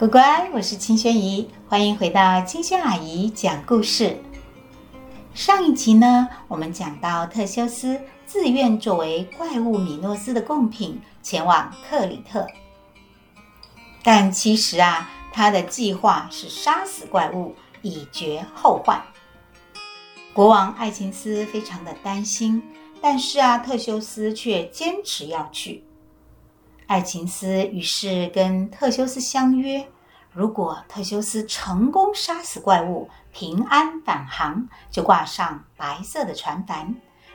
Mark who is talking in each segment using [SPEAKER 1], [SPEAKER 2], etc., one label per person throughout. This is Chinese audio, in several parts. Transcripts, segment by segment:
[SPEAKER 1] 乖乖，我是青萱姨，欢迎回到青萱阿姨讲故事。上一集呢，我们讲到特修斯自愿作为怪物米诺斯的贡品前往克里特，但其实啊，他的计划是杀死怪物以绝后患。国王爱琴斯非常的担心，但是啊，特修斯却坚持要去。爱琴斯于是跟特修斯相约，如果特修斯成功杀死怪物，平安返航，就挂上白色的船帆；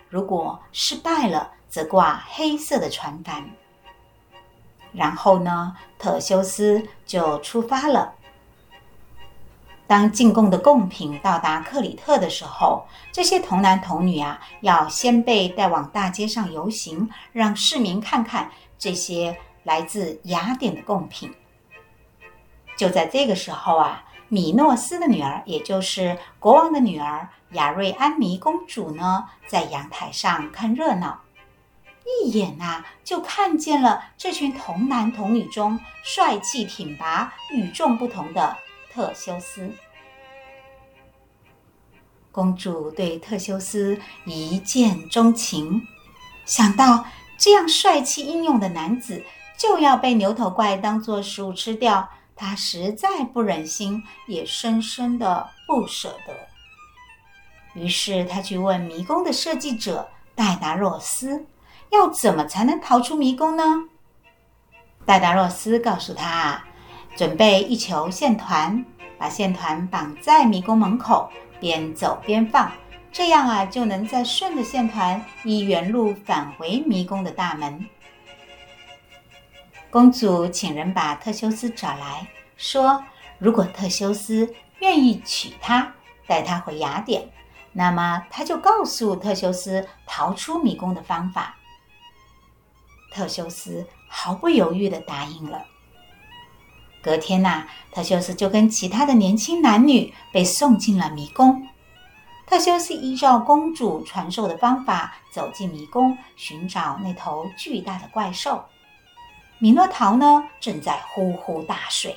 [SPEAKER 1] 如果失败了，则挂黑色的船帆。然后呢，特修斯就出发了。当进贡的贡品到达克里特的时候，这些童男童女啊，要先被带往大街上游行，让市民看看这些来自雅典的贡品。就在这个时候啊，米诺斯的女儿，也就是国王的女儿雅瑞安妮公主呢，在阳台上看热闹，一眼呐就看见了这群童男童女中帅气挺拔、与众不同的。特修斯公主对特修斯一见钟情，想到这样帅气英勇的男子就要被牛头怪当作食物吃掉，他实在不忍心，也深深的不舍得。于是他去问迷宫的设计者戴达洛斯，要怎么才能逃出迷宫呢？戴达洛斯告诉她。准备一球线团，把线团绑在迷宫门口，边走边放，这样啊就能再顺着线团依原路返回迷宫的大门。公主请人把特修斯找来说：“如果特修斯愿意娶她，带她回雅典，那么她就告诉特修斯逃出迷宫的方法。”特修斯毫不犹豫地答应了。隔天呐、特修斯就跟其他的年轻男女被送进了迷宫。特修斯依照公主传授的方法走进迷宫，寻找那头巨大的怪兽。米诺陶呢，正在呼呼大睡。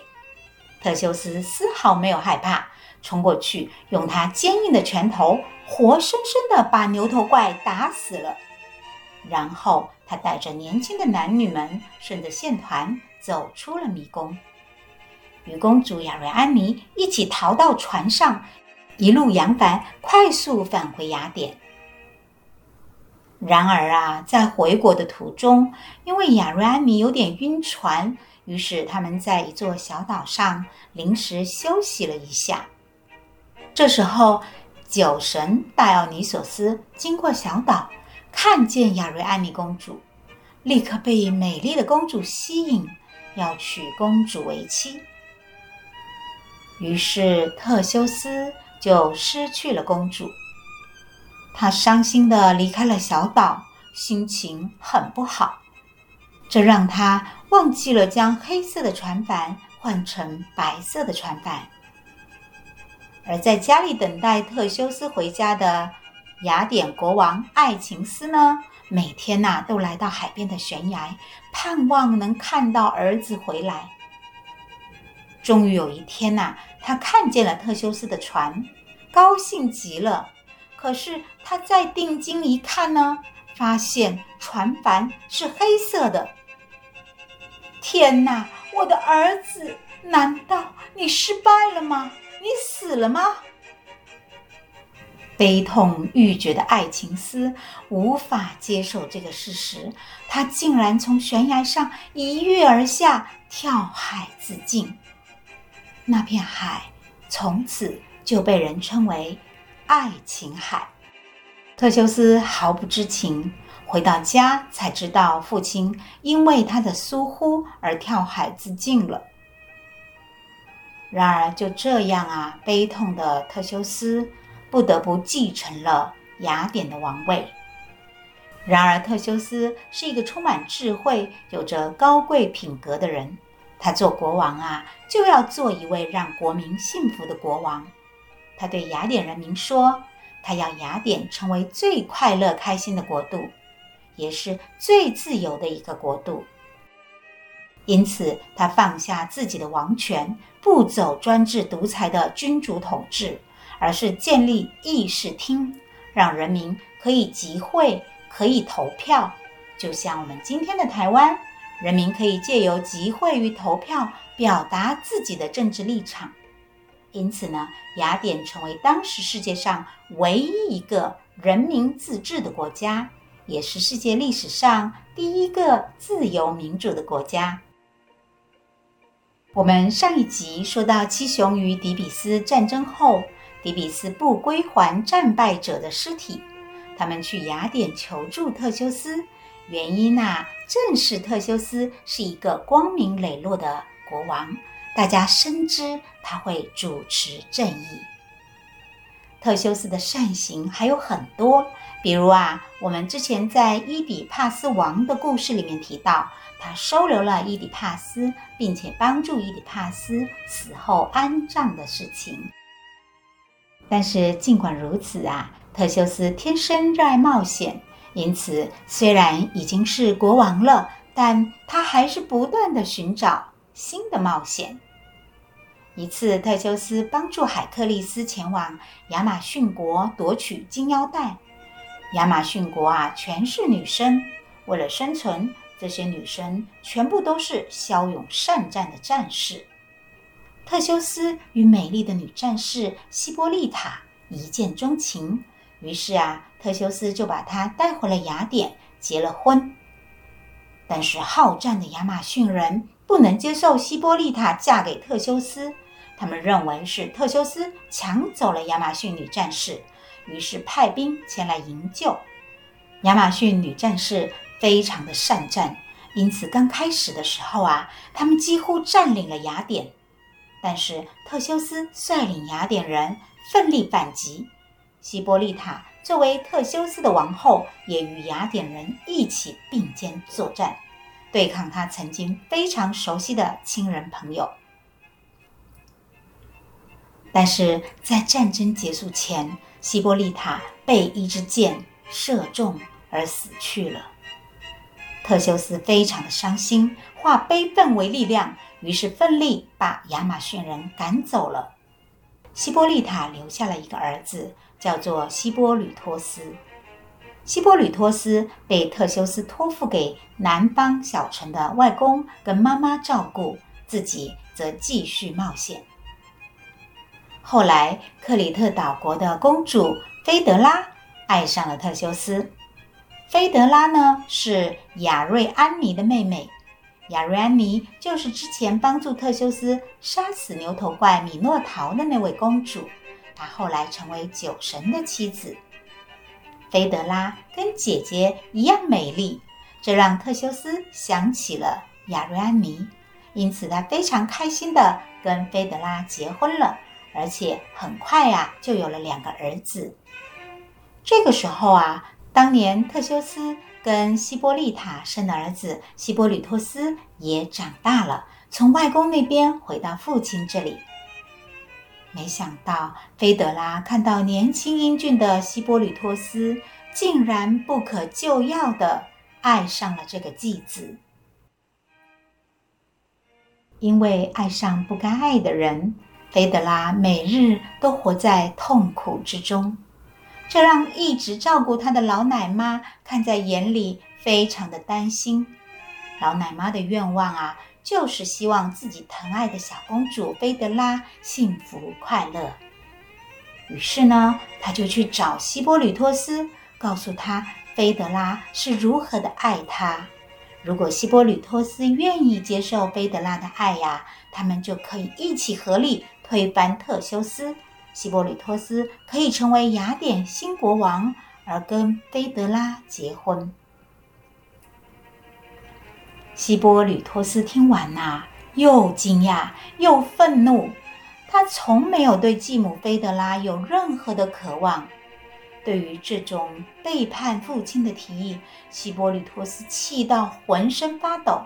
[SPEAKER 1] 特修斯丝毫没有害怕，冲过去，用他坚硬的拳头活生生地把牛头怪打死了。然后他带着年轻的男女们顺着线团走出了迷宫。与公主雅瑞安妮一起逃到船上，一路扬帆，快速返回雅典。然而啊，在回国的途中，因为雅瑞安妮有点晕船，于是他们在一座小岛上临时休息了一下。这时候，酒神戴奥尼索斯经过小岛，看见雅瑞安妮公主，立刻被美丽的公主吸引，要娶公主为妻。于是特修斯就失去了公主，他伤心地离开了小岛，心情很不好。这让他忘记了将黑色的船帆换成白色的船帆。而在家里等待特修斯回家的雅典国王爱琴斯呢，每天呐都来到海边的悬崖，盼望能看到儿子回来。终于有一天呐、他看见了特修斯的船，高兴极了。可是他再定睛一看呢，发现船帆是黑色的。天哪，我的儿子，难道你失败了吗？你死了吗？悲痛欲绝的爱情斯无法接受这个事实，他竟然从悬崖上一跃而下，跳海自尽。那片海从此就被人称为爱琴海。特修斯毫不知情，回到家才知道父亲因为他的疏忽而跳海自尽了。然而就这样啊，悲痛的特修斯不得不继承了雅典的王位。然而特修斯是一个充满智慧、有着高贵品格的人。他做国王啊，就要做一位让国民幸福的国王。他对雅典人民说：“他要雅典成为最快乐、开心的国度，也是最自由的一个国度。”因此他放下自己的王权，不走专制独裁的君主统治，而是建立议事厅，让人民可以集会，可以投票。就像我们今天的台湾，人民可以借由集会与投票表达自己的政治立场。因此呢，雅典成为当时世界上唯一一个人民自治的国家，也是世界历史上第一个自由民主的国家。我们上一集说到七雄与底比斯战争后，底比斯不归还战败者的尸体，他们去雅典求助特修斯。原因啊，正是特修斯是一个光明磊落的国王，大家深知他会主持正义。特修斯的善行还有很多，比如啊，我们之前在伊底帕斯王的故事里面提到，他收留了伊底帕斯，并且帮助伊底帕斯死后安葬的事情。但是尽管如此啊，特修斯天生热爱冒险。因此，虽然已经是国王了，但他还是不断地寻找新的冒险。一次，特修斯帮助海克利斯前往亚马逊国夺取金腰带。亚马逊国啊，全是女生，为了生存，这些女生全部都是骁勇善战的战士。特修斯与美丽的女战士希波利塔一见钟情。于是啊，特修斯就把她带回了雅典，结了婚。但是好战的亚马逊人不能接受希波利塔嫁给特修斯，他们认为是特修斯抢走了亚马逊女战士，于是派兵前来营救。亚马逊女战士非常的善战，因此刚开始的时候啊，他们几乎占领了雅典。但是特修斯率领雅典人奋力反击。希波利塔作为特修斯的王后，也与雅典人一起并肩作战，对抗他曾经非常熟悉的亲人朋友。但是在战争结束前，希波利塔被一支箭射中而死去了。特修斯非常的伤心，化悲愤为力量，于是奋力把亚马逊人赶走了。希波利塔留下了一个儿子。叫做希波吕托斯。希波吕托斯被特修斯托付给南方小城的外公跟妈妈照顾，自己则继续冒险。后来，克里特岛国的公主菲德拉爱上了特修斯。菲德拉呢，是亚瑞安妮的妹妹，亚瑞安妮就是之前帮助特修斯杀死牛头怪米诺陶的那位公主。她后来成为酒神的妻子，菲德拉跟姐姐一样美丽，这让特修斯想起了亚瑞安妮，因此他非常开心地跟菲德拉结婚了，而且很快呀、就有了两个儿子。这个时候啊，当年特修斯跟西波丽塔生的儿子西波吕托斯也长大了，从外公那边回到父亲这里。没想到，菲德拉看到年轻英俊的希波吕托斯，竟然不可救药地爱上了这个继子。因为爱上不该爱的人，菲德拉每日都活在痛苦之中，这让一直照顾他的老奶妈看在眼里，非常的担心。老奶妈的愿望啊。就是希望自己疼爱的小公主菲德拉幸福快乐。于是呢，他就去找希波吕托斯，告诉他菲德拉是如何的爱他。如果希波吕托斯愿意接受菲德拉的爱呀，他们就可以一起合力推翻特修斯，希波吕托斯可以成为雅典新国王，而跟菲德拉结婚。希波吕托斯听完呐、又惊讶又愤怒。他从没有对继母菲德拉有任何的渴望。对于这种背叛父亲的提议，希波吕托斯气到浑身发抖。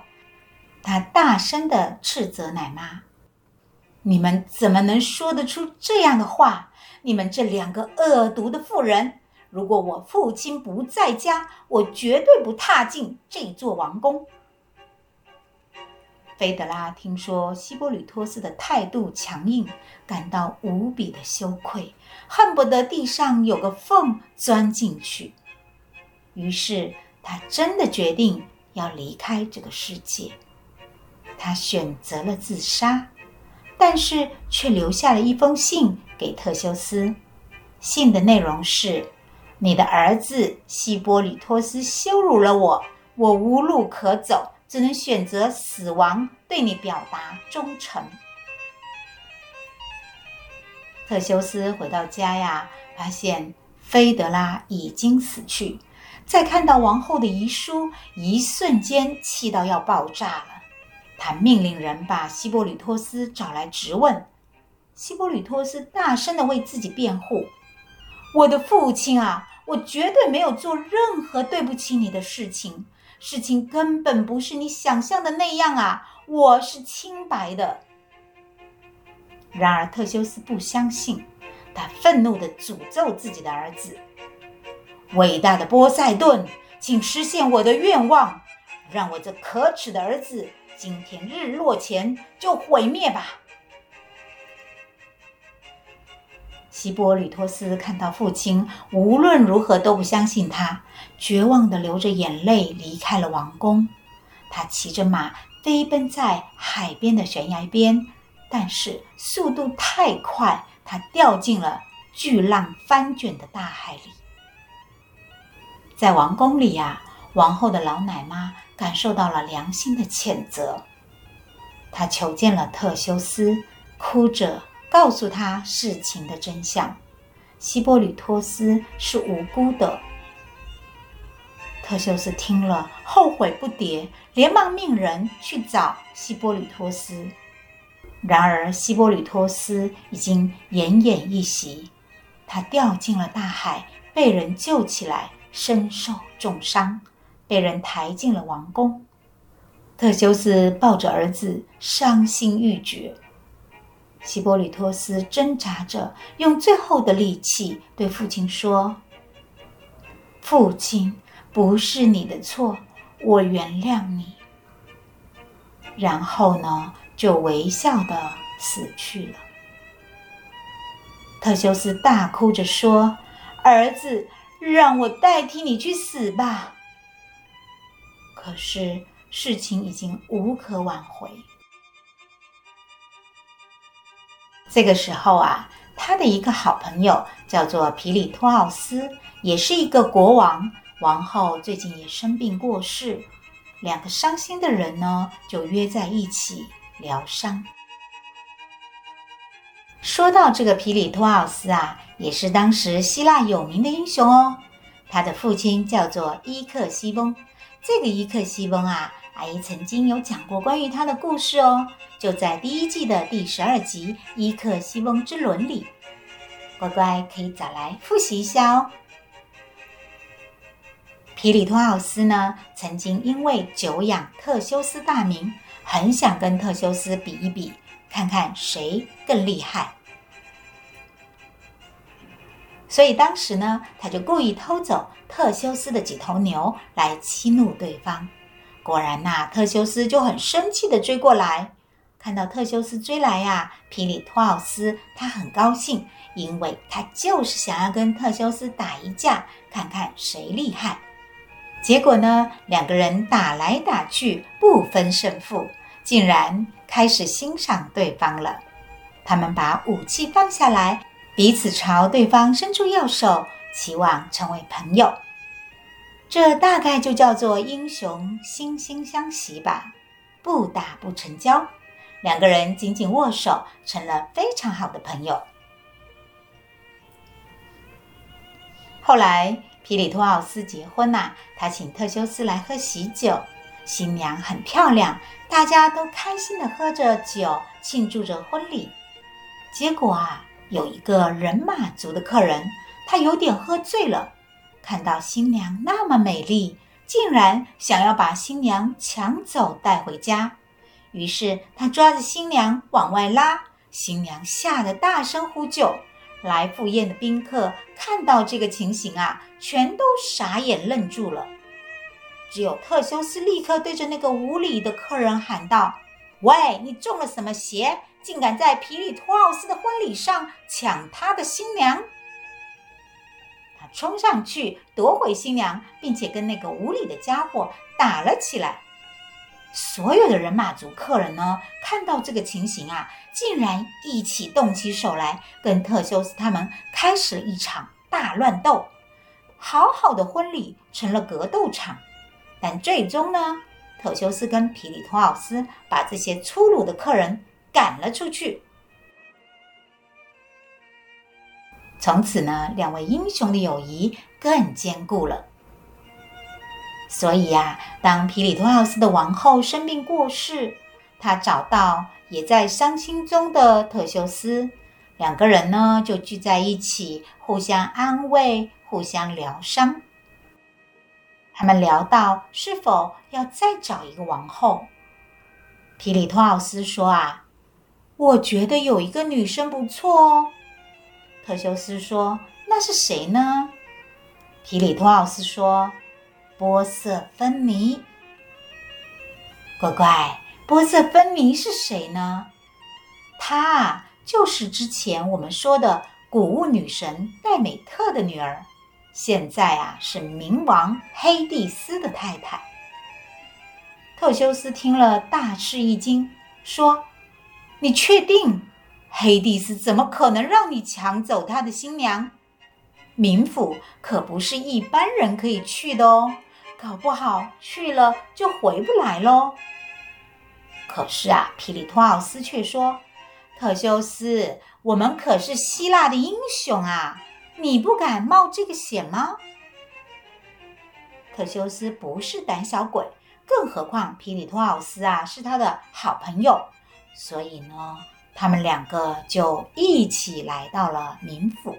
[SPEAKER 1] 他大声地斥责奶妈：“你们怎么能说得出这样的话？你们这两个恶毒的妇人！如果我父亲不在家，我绝对不踏进这座王宫。”菲德拉听说希波吕托斯的态度强硬，感到无比的羞愧，恨不得地上有个缝钻进去。于是他真的决定要离开这个世界。他选择了自杀，但是却留下了一封信给特修斯。信的内容是：“你的儿子希波吕托斯羞辱了我，我无路可走，只能选择死亡，对你表达忠诚。”特修斯回到家呀，发现菲德拉已经死去。在看到王后的遗书，一瞬间气到要爆炸了。他命令人把希波吕托斯找来质问。希波吕托斯大声地为自己辩护：“我的父亲啊，我绝对没有做任何对不起你的事情，事情根本不是你想象的那样啊，我是清白的。”然而特修斯不相信，他愤怒地诅咒自己的儿子。伟大的波塞顿，请实现我的愿望，让我这可耻的儿子今天日落前就毁灭吧！希波吕托斯看到父亲无论如何都不相信他，绝望地流着眼泪离开了王宫。他骑着马飞奔在海边的悬崖边，但是速度太快，他掉进了巨浪翻卷的大海里。在王宫里呀，王后的老奶妈感受到了良心的谴责。她求见了特修斯，哭着告诉他事情的真相：希波吕托斯是无辜的。特修斯听了，后悔不迭，连忙命人去找希波吕托斯。然而，希波吕托斯已经奄奄一息，他掉进了大海，被人救起来。身受重伤，被人抬进了王宫。特修斯抱着儿子，伤心欲绝。希波吕托斯挣扎着，用最后的力气对父亲说：“父亲，不是你的错，我原谅你。”然后呢，就微笑地死去了。特修斯大哭着说：“儿子。”让我代替你去死吧。可是事情已经无可挽回。这个时候啊，他的一个好朋友叫做皮里托奥斯，也是一个国王。王后最近也生病过世，两个伤心的人呢，就约在一起疗伤。说到这个皮里托奥斯啊。也是当时希腊有名的英雄哦。他的父亲叫做伊克西翁。这个伊克西翁啊，阿姨曾经有讲过关于他的故事哦，就在第一季的第十二集《伊克西翁之伦》里。乖乖可以找来复习一下哦。皮里托奥斯呢，曾经因为久仰特修斯大名，很想跟特修斯比一比，看看谁更厉害。所以当时呢，他就故意偷走特修斯的几头牛来激怒对方。果然呐，特修斯就很生气地追过来。看到特修斯追来呀，皮里托奥斯他很高兴，因为他就是想要跟特修斯打一架，看看谁厉害。结果呢，两个人打来打去，不分胜负，竟然开始欣赏对方了。他们把武器放下来。彼此朝对方伸出右手，期望成为朋友。这大概就叫做英雄惺惺相惜吧。不打不成交，两个人紧紧握手，成了非常好的朋友。后来，皮里托奥斯结婚呐，他请特修斯来喝喜酒，新娘很漂亮，大家都开心的喝着酒，庆祝着婚礼。结果啊。有一个人马族的客人，他有点喝醉了，看到新娘那么美丽，竟然想要把新娘抢走带回家。于是他抓着新娘往外拉，新娘吓得大声呼救。来赴宴的宾客看到这个情形啊，全都傻眼愣住了。只有特修斯立刻对着那个无礼的客人喊道：“喂，你中了什么邪？竟敢在皮里托奥斯的婚礼上抢他的新娘！冲上去夺回新娘，并且跟那个无礼的家伙打了起来。所有的人马族客人呢，看到这个情形啊，竟然一起动起手来，跟特修斯他们开始了一场大乱斗。好好的婚礼成了格斗场，但最终呢，特修斯跟皮里托奥斯把这些粗鲁的客人赶了出去。从此呢，两位英雄的友谊更坚固了。所以呀，当皮里托奥斯的王后生病过世，他找到也在伤心中的特修斯，两个人呢就聚在一起，互相安慰，互相疗伤。他们聊到是否要再找一个王后。皮里托奥斯说：“啊，我觉得有一个女生不错哦。”特修斯说：“那是谁呢？”皮里托奥斯说。波色芬尼，乖乖，波色芬尼是谁呢？她啊，就是之前我们说的谷物女神戴美特的女儿，现在啊是冥王黑帝斯的太太。特修斯听了大吃一惊，说：“你确定黑帝斯怎么可能让你抢走他的新娘？冥府可不是一般人可以去的哦。”搞不好去了就回不来喽。可是啊，皮里托奥斯却说：“特修斯，我们可是希腊的英雄啊，你不敢冒这个险吗？”特修斯不是胆小鬼，更何况皮里托奥斯啊是他的好朋友，所以呢，他们两个就一起来到了冥府。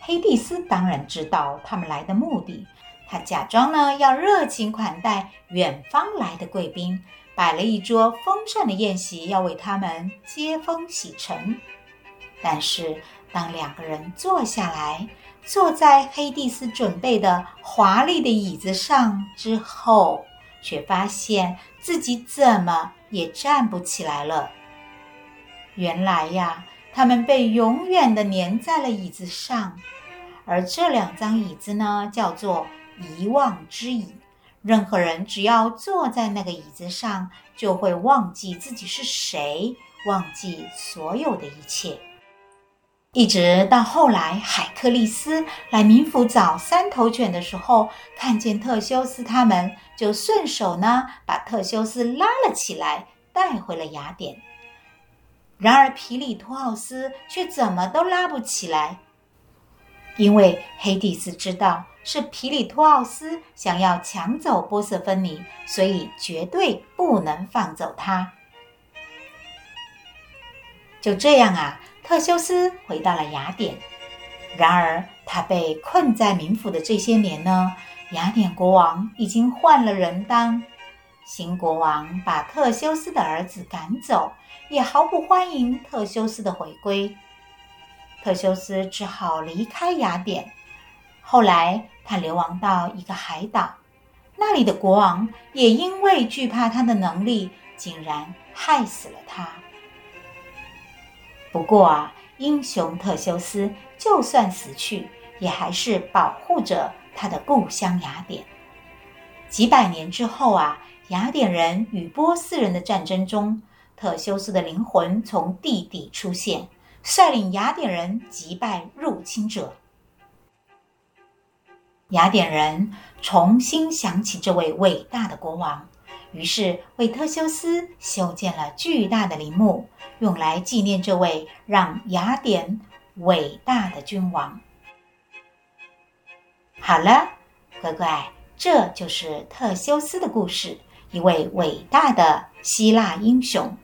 [SPEAKER 1] 黑帝斯当然知道他们来的目的，他假装呢要热情款待远方来的贵宾，摆了一桌丰盛的宴席，要为他们接风洗尘。但是当两个人坐下来，坐在黑帝斯准备的华丽的椅子上之后，却发现自己怎么也站不起来了。原来呀，他们被永远的粘在了椅子上。而这两张椅子呢，叫做遗忘之椅。任何人只要坐在那个椅子上，就会忘记自己是谁，忘记所有的一切。一直到后来，海克力斯来冥府找三头犬的时候，看见特修斯他们，就顺手呢把特修斯拉了起来，带回了雅典。然而皮里托奥斯却怎么都拉不起来。因为黑帝斯知道是皮里托奥斯想要抢走波色芬尼，所以绝对不能放走他。就这样啊，特修斯回到了雅典。然而，他被困在冥府的这些年呢，雅典国王已经换了人当。新国王把特修斯的儿子赶走，也毫不欢迎特修斯的回归。特修斯只好离开雅典。后来，他流亡到一个海岛，那里的国王也因为惧怕他的能力，竟然害死了他。不过啊，英雄特修斯就算死去，也还是保护着他的故乡雅典。几百年之后啊，雅典人与波斯人的战争中，特修斯的灵魂从地底出现。率领雅典人击败入侵者，雅典人重新想起这位伟大的国王，于是为特修斯修建了巨大的陵墓，用来纪念这位让雅典伟大的君王。好了，乖乖，这就是特修斯的故事，一位伟大的希腊英雄。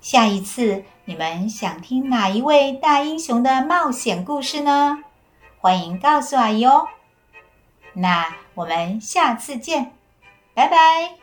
[SPEAKER 1] 下一次。你们想听哪一位大英雄的冒险故事呢？欢迎告诉阿姨哦。那我们下次见，拜拜。